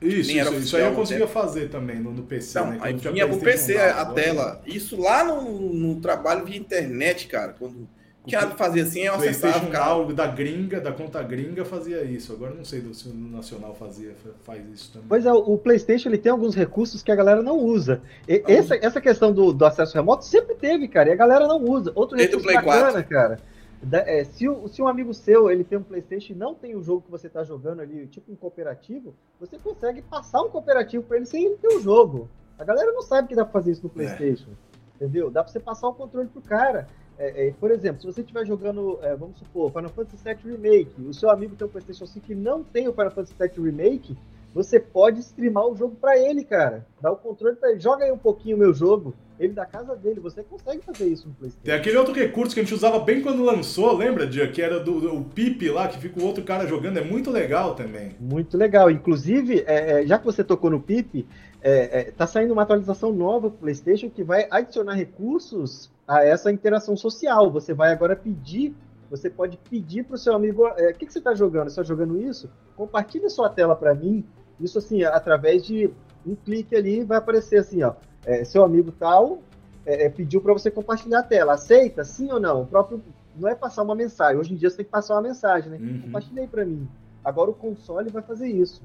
Isso, isso, isso, aí eu conseguia fazer também no, no PC, então, né? Aí vinha pro PC a, a tela. Isso lá no, no trabalho via internet, cara. Quando que ela fazia assim, eu acessava. PlayStation da gringa, da conta gringa, fazia isso. Agora não sei se o Nacional fazia, faz isso também. Pois é, o PlayStation ele tem alguns recursos que a galera não usa. E, essa, essa questão do, do, acesso remoto sempre teve, cara, e a galera não usa. Outro recurso bacana, 4. cara. Da, é, se, se um amigo seu ele tem um PlayStation e não tem o jogo que você está jogando ali, tipo um cooperativo, você consegue passar um cooperativo para ele sem ele ter o jogo. A galera não sabe que dá para fazer isso no é. PlayStation. É. Entendeu? Dá para você passar o controle pro cara. É, é, por exemplo, se você estiver jogando, é, vamos supor, Final Fantasy VII Remake, o seu amigo tem o PlayStation 5 e não tem o Final Fantasy VII Remake, você pode streamar o jogo para ele, cara. Dá o controle para ele. Joga aí um pouquinho o meu jogo. Ele da casa dele. Você consegue fazer isso no PlayStation. Tem aquele outro recurso que a gente usava bem quando lançou, lembra, Dia? Que era do, do o Pip lá, que fica o outro cara jogando. É muito legal também. Muito legal. Inclusive, é, é já que você tocou no Pip, é, é, tá saindo uma atualização nova pro PlayStation que vai adicionar recursos a essa interação social. Você vai agora pedir, você pode pedir para o seu amigo, é, o que, que, você está jogando? Você está jogando isso? Compartilhe sua tela para mim. Isso assim, através de um clique ali, vai aparecer assim, ó, é, seu amigo tal é, é pediu para você compartilhar a tela. Aceita? Sim ou não? O próprio não é passar uma mensagem. Hoje em dia você tem que passar uma mensagem, né? Uhum. Compartilhei para mim. Agora o console vai fazer isso.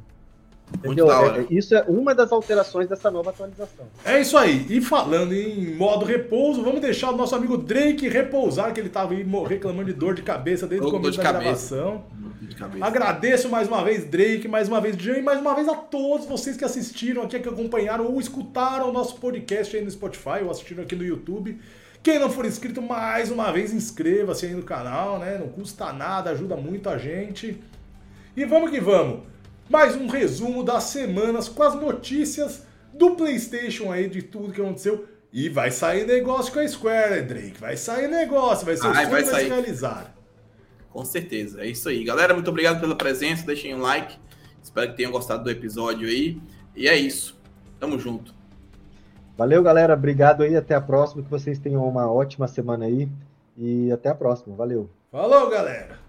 Entendeu? É, é, isso é uma das alterações dessa nova atualização. É isso aí. E falando em modo repouso, vamos deixar o nosso amigo Drake repousar, que ele estava aí reclamando de dor de cabeça desde o começo da cabeça. gravação. Agradeço mais uma vez, Drake, mais uma vez, Jean, e mais uma vez a todos vocês que assistiram aqui, que acompanharam ou escutaram o nosso podcast aí no Spotify ou assistiram aqui no YouTube. Quem não for inscrito, mais uma vez, inscreva-se aí no canal, né? Não custa nada, ajuda muito a gente. E vamos que vamos mais um resumo das semanas com as notícias do PlayStation aí, de tudo que aconteceu. E vai sair negócio com a Square, Drake. Vai sair negócio, vai ser Ai, o vai se realizar. Com certeza, é isso aí. Galera, muito obrigado pela presença. Deixem um like. Espero que tenham gostado do episódio aí. E é isso. Tamo junto. Valeu, galera. Obrigado aí. Até a próxima. Que vocês tenham uma ótima semana aí. E até a próxima. Valeu. Falou, galera.